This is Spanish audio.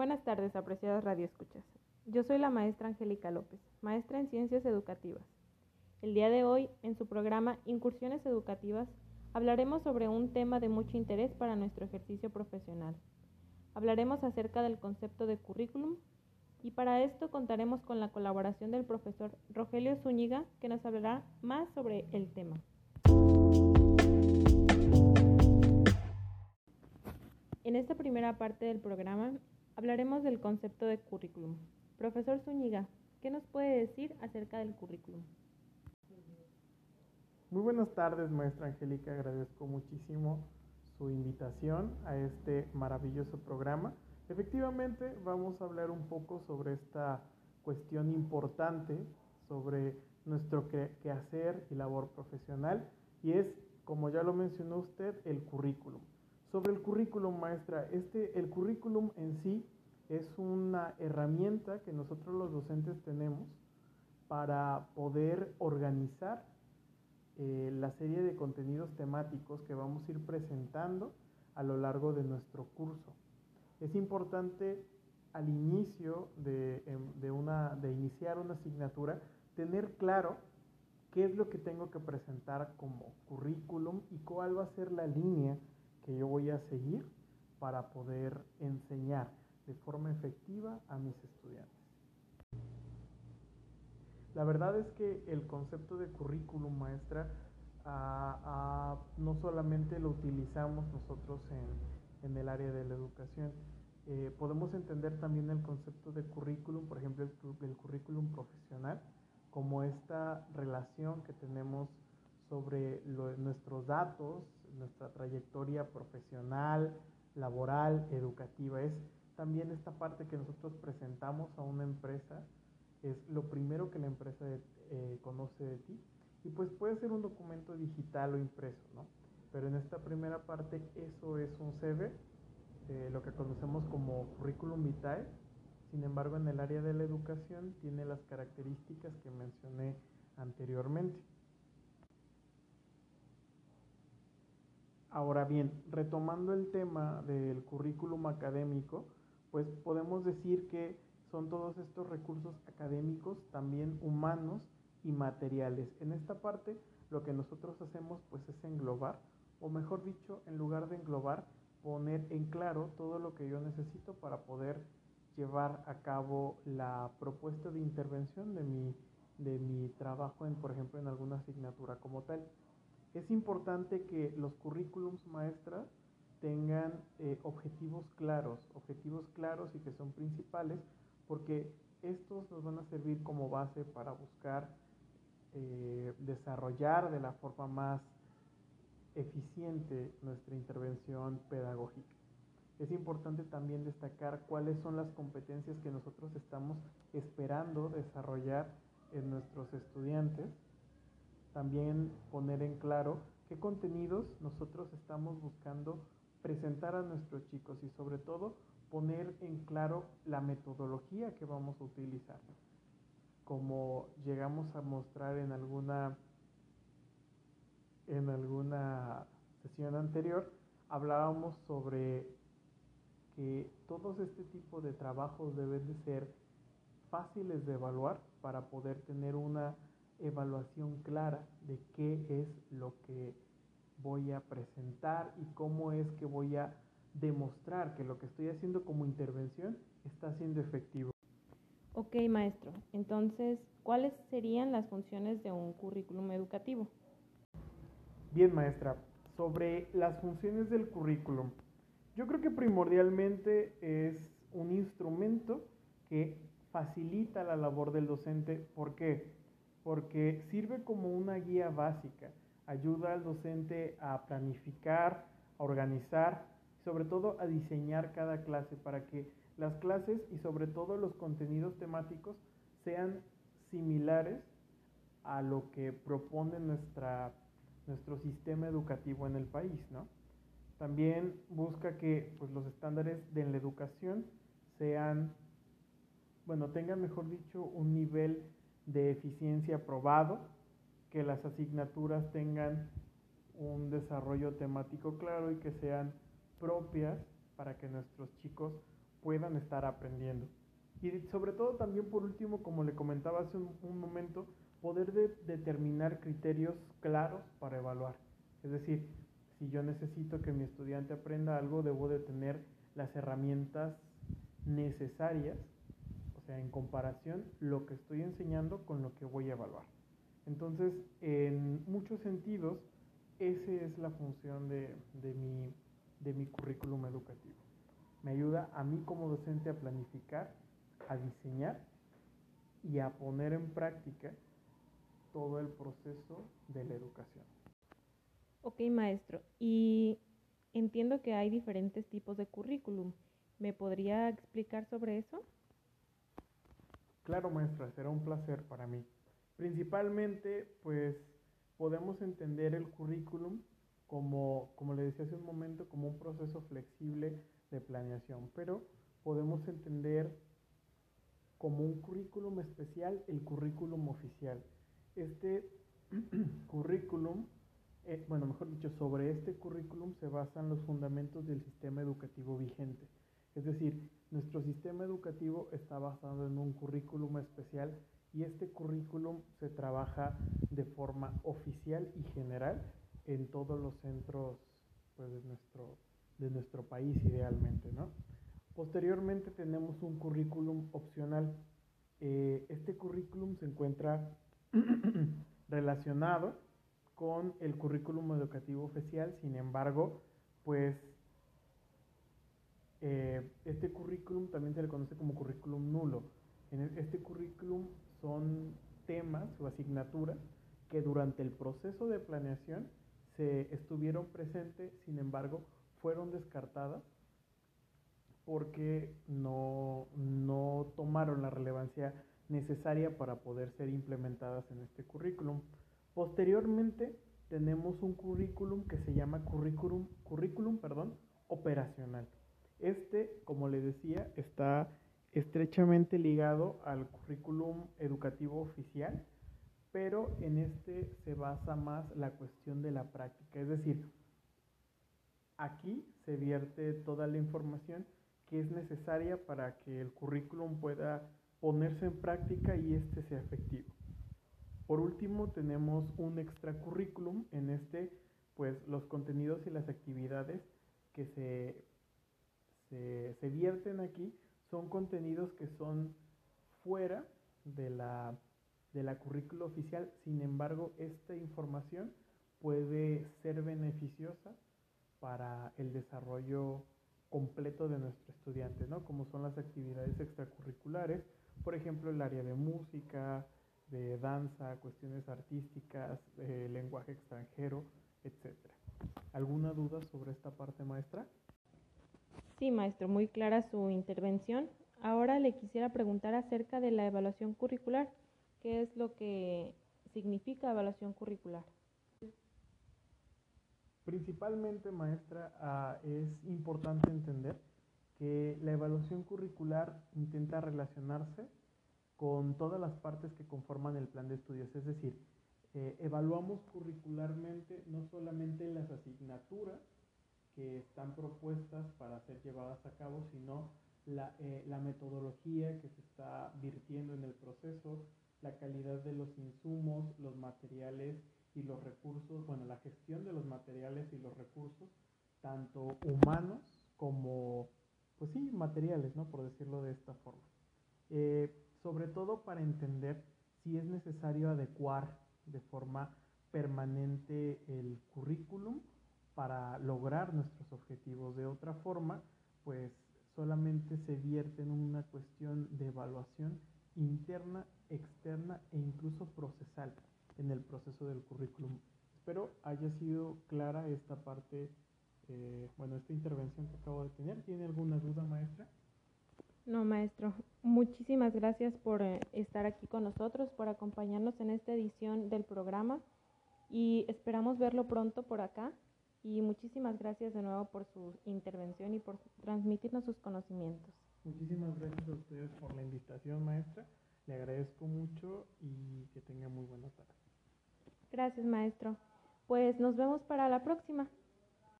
Buenas tardes, apreciadas radioescuchas. Yo soy la maestra Angélica López, maestra en Ciencias Educativas. El día de hoy, en su programa Incursiones Educativas, hablaremos sobre un tema de mucho interés para nuestro ejercicio profesional. Hablaremos acerca del concepto de currículum y para esto contaremos con la colaboración del profesor Rogelio Zúñiga, que nos hablará más sobre el tema. En esta primera parte del programa hablaremos del concepto de currículum. Profesor Zúñiga, ¿qué nos puede decir acerca del currículum? Muy buenas tardes, maestra Angélica. Agradezco muchísimo su invitación a este maravilloso programa. Efectivamente, vamos a hablar un poco sobre esta cuestión importante, sobre nuestro quehacer y labor profesional, y es, como ya lo mencionó usted, el currículum. Sobre el currículum, maestra, este, el currículum en sí es una herramienta que nosotros los docentes tenemos para poder organizar eh, la serie de contenidos temáticos que vamos a ir presentando a lo largo de nuestro curso. Es importante al inicio de, em, de, una, de iniciar una asignatura tener claro qué es lo que tengo que presentar como currículum y cuál va a ser la línea que yo voy a seguir para poder enseñar de forma efectiva a mis estudiantes. La verdad es que el concepto de currículum maestra no solamente lo utilizamos nosotros en, el área de la educación, eh, podemos entender también el concepto de currículum, por ejemplo, el, currículum profesional, como esta relación que tenemos sobre nuestros datos, nuestra trayectoria profesional, laboral, educativa. Es también esta parte que nosotros presentamos a una empresa, es lo primero que la empresa eh, conoce de ti. Y pues puede ser un documento digital o impreso, ¿no? Pero en esta primera parte eso es un CV, eh, lo que conocemos como currículum vitae. Sin embargo, en el área de la educación tiene las características que mencioné anteriormente. Ahora bien, retomando el tema del currículum académico, pues podemos decir que son todos estos recursos académicos, también humanos y materiales. En esta parte lo que nosotros hacemos pues es englobar, o mejor dicho, en lugar de englobar, poner en claro todo lo que yo necesito para poder llevar a cabo la propuesta de intervención de mi, de mi trabajo, en, por ejemplo, en alguna asignatura como tal. Es importante que los currículums maestras tengan eh, objetivos claros, objetivos claros y que son principales, porque estos nos van a servir como base para buscar eh, desarrollar de la forma más eficiente nuestra intervención pedagógica. Es importante también destacar cuáles son las competencias que nosotros estamos esperando desarrollar en nuestros estudiantes. También poner en claro qué contenidos nosotros estamos buscando presentar a nuestros chicos y sobre todo poner en claro la metodología que vamos a utilizar. Como llegamos a mostrar en alguna en alguna sesión anterior, hablábamos sobre que todos este tipo de trabajos deben de ser fáciles de evaluar para poder tener una evaluación clara de qué es lo que voy a presentar y cómo es que voy a demostrar que lo que estoy haciendo como intervención está siendo efectivo. Ok, maestro. Entonces, ¿cuáles serían las funciones de un currículum educativo? Bien, maestra. Sobre las funciones del currículum, yo creo que primordialmente es un instrumento que facilita la labor del docente. ¿Por qué? Porque sirve como una guía básica ayuda al docente a planificar, a organizar, sobre todo a diseñar cada clase para que las clases y sobre todo los contenidos temáticos sean similares a lo que propone nuestra, nuestro sistema educativo en el país, ¿no? También busca que pues, los estándares de la educación sean, bueno, tengan, mejor dicho, un nivel de eficiencia probado, que las asignaturas tengan un desarrollo temático claro y que sean propias para que nuestros chicos puedan estar aprendiendo. Y sobre todo también por último, como le comentaba hace un, momento, poder determinar criterios claros para evaluar. Es decir, si yo necesito que mi estudiante aprenda algo, debo de tener las herramientas necesarias, en comparación lo que estoy enseñando con lo que voy a evaluar. Entonces, en muchos sentidos, esa es la función de, mi, de mi currículum educativo. Me ayuda a mí como docente a planificar, a diseñar y a poner en práctica todo el proceso de la educación. Ok, maestro. Y entiendo que hay diferentes tipos de currículum. ¿Me podría explicar sobre eso? Claro, maestra, será un placer para mí. Principalmente, pues podemos entender el currículum como, como le decía hace un momento, como un proceso flexible de planeación, pero podemos entender como un currículum especial el currículum oficial. Este currículum eh, bueno, mejor dicho, sobre este currículum se basan los fundamentos del sistema educativo vigente. Es decir, nuestro sistema educativo está basado en un currículum especial y este currículum se trabaja de forma oficial y general en todos los centros pues, de, nuestro, de nuestro país idealmente. ¿no? Posteriormente tenemos un currículum opcional. Eh, este currículum se encuentra relacionado con el currículum educativo oficial, sin embargo, pues eh, este currículum también se le conoce como currículum nulo. En este currículum son temas o asignaturas que durante el proceso de planeación se estuvieron presentes, sin embargo, fueron descartadas porque no, no tomaron la relevancia necesaria para poder ser implementadas en este currículum. Posteriormente tenemos un currículum que se llama currículum, currículum perdón, operacional. Este, como le decía, está estrechamente ligado al currículum educativo oficial, pero en este se basa más la cuestión de la práctica. Es decir, aquí se vierte toda la información que es necesaria para que el currículum pueda ponerse en práctica y este sea efectivo. Por último, tenemos un extracurriculum. En este, pues los contenidos y las actividades que se, se, vierten aquí son contenidos que son fuera de la, de la currícula oficial. Sin embargo, esta información puede ser beneficiosa para el desarrollo completo de nuestro estudiante, ¿no? Como son las actividades extracurriculares, por ejemplo, el área de música, de danza, cuestiones artísticas, lenguaje extranjero, etc. ¿Alguna duda sobre esta parte, maestra? Sí, maestro, muy clara su intervención. Ahora le quisiera preguntar acerca de la evaluación curricular. ¿Qué es lo que significa evaluación curricular? Principalmente, maestra, ah, es importante entender que la evaluación curricular intenta relacionarse con todas las partes que conforman el plan de estudios. Es decir, eh, evaluamos curricularmente no solamente las asignaturas que están propuestas para ser llevadas a cabo, sino la, eh, la metodología que se está virtiendo en el proceso, la calidad de los insumos, los materiales y los recursos, bueno, la gestión de los materiales y los recursos, tanto humanos como, pues sí, materiales, ¿no? Por decirlo de esta forma. Eh, sobre todo para entender si es necesario adecuar de forma permanente el currículum para lograr nuestros objetivos. De otra forma, pues solamente se vierte en una cuestión de evaluación interna, externa e incluso procesal en el proceso del currículum. Espero haya sido clara esta parte, eh, bueno, esta intervención que acabo de tener. ¿Tiene alguna duda, maestra? No, maestro. Muchísimas gracias por eh, estar aquí con nosotros, por acompañarnos en esta edición del programa y esperamos verlo pronto por acá. Y muchísimas gracias de nuevo por su intervención y por transmitirnos sus conocimientos. Muchísimas gracias a ustedes por la invitación, maestra. Le agradezco mucho y que tenga muy buena tarde. Gracias, maestro. Pues nos vemos para la próxima.